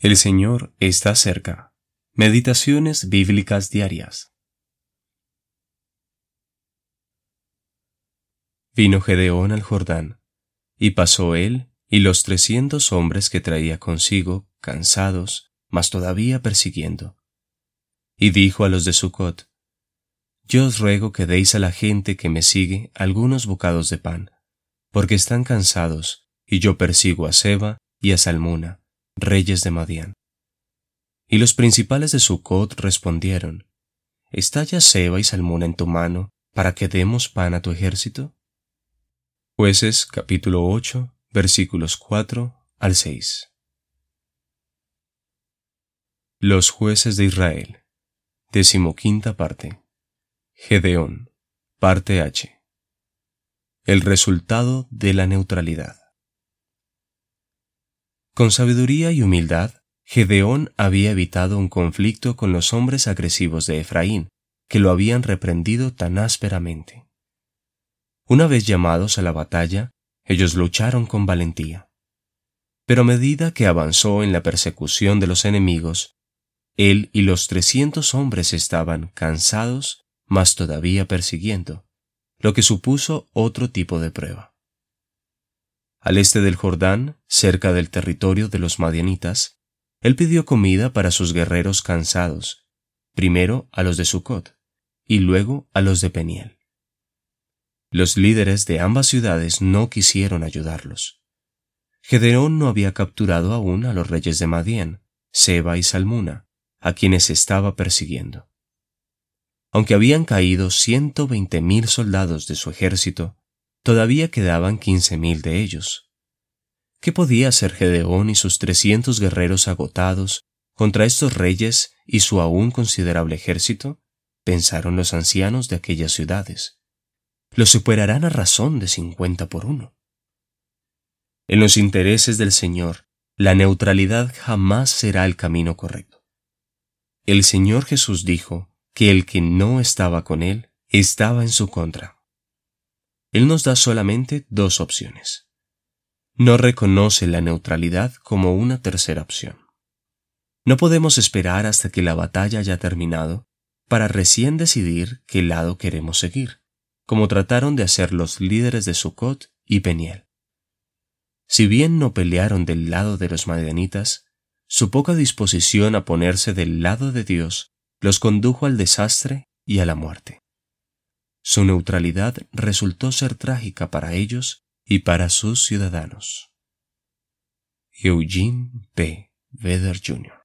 El Señor está cerca. Meditaciones bíblicas diarias. Vino Gedeón al Jordán, y pasó él y los trescientos hombres que traía consigo, cansados, mas todavía persiguiendo. Y dijo a los de Sucot, Yo os ruego que deis a la gente que me sigue algunos bocados de pan, porque están cansados, y yo persigo a Seba y a Salmuna, reyes de Madián. Y los principales de Sucot respondieron, ¿Está ya Seba y Salmuna en tu mano para que demos pan a tu ejército? Jueces capítulo 8 versículos 4 al 6 Los jueces de Israel Decimoquinta parte Gedeón Parte H El resultado de la neutralidad con sabiduría y humildad, Gedeón había evitado un conflicto con los hombres agresivos de Efraín, que lo habían reprendido tan ásperamente. Una vez llamados a la batalla, ellos lucharon con valentía. Pero a medida que avanzó en la persecución de los enemigos, él y los trescientos hombres estaban cansados, mas todavía persiguiendo, lo que supuso otro tipo de prueba. Al este del Jordán, cerca del territorio de los madianitas, él pidió comida para sus guerreros cansados, primero a los de Sucot y luego a los de Peniel. Los líderes de ambas ciudades no quisieron ayudarlos. Gedeón no había capturado aún a los reyes de Madián, Seba y Salmuna, a quienes estaba persiguiendo. Aunque habían caído ciento veinte mil soldados de su ejército, Todavía quedaban quince mil de ellos. ¿Qué podía hacer Gedeón y sus trescientos guerreros agotados contra estos reyes y su aún considerable ejército? pensaron los ancianos de aquellas ciudades. Los superarán a razón de cincuenta por uno. En los intereses del Señor, la neutralidad jamás será el camino correcto. El Señor Jesús dijo que el que no estaba con Él estaba en su contra. Él nos da solamente dos opciones. No reconoce la neutralidad como una tercera opción. No podemos esperar hasta que la batalla haya terminado para recién decidir qué lado queremos seguir, como trataron de hacer los líderes de Sucot y Peniel. Si bien no pelearon del lado de los madianitas, su poca disposición a ponerse del lado de Dios los condujo al desastre y a la muerte. Su neutralidad resultó ser trágica para ellos y para sus ciudadanos. Eugene P. Vedder Jr.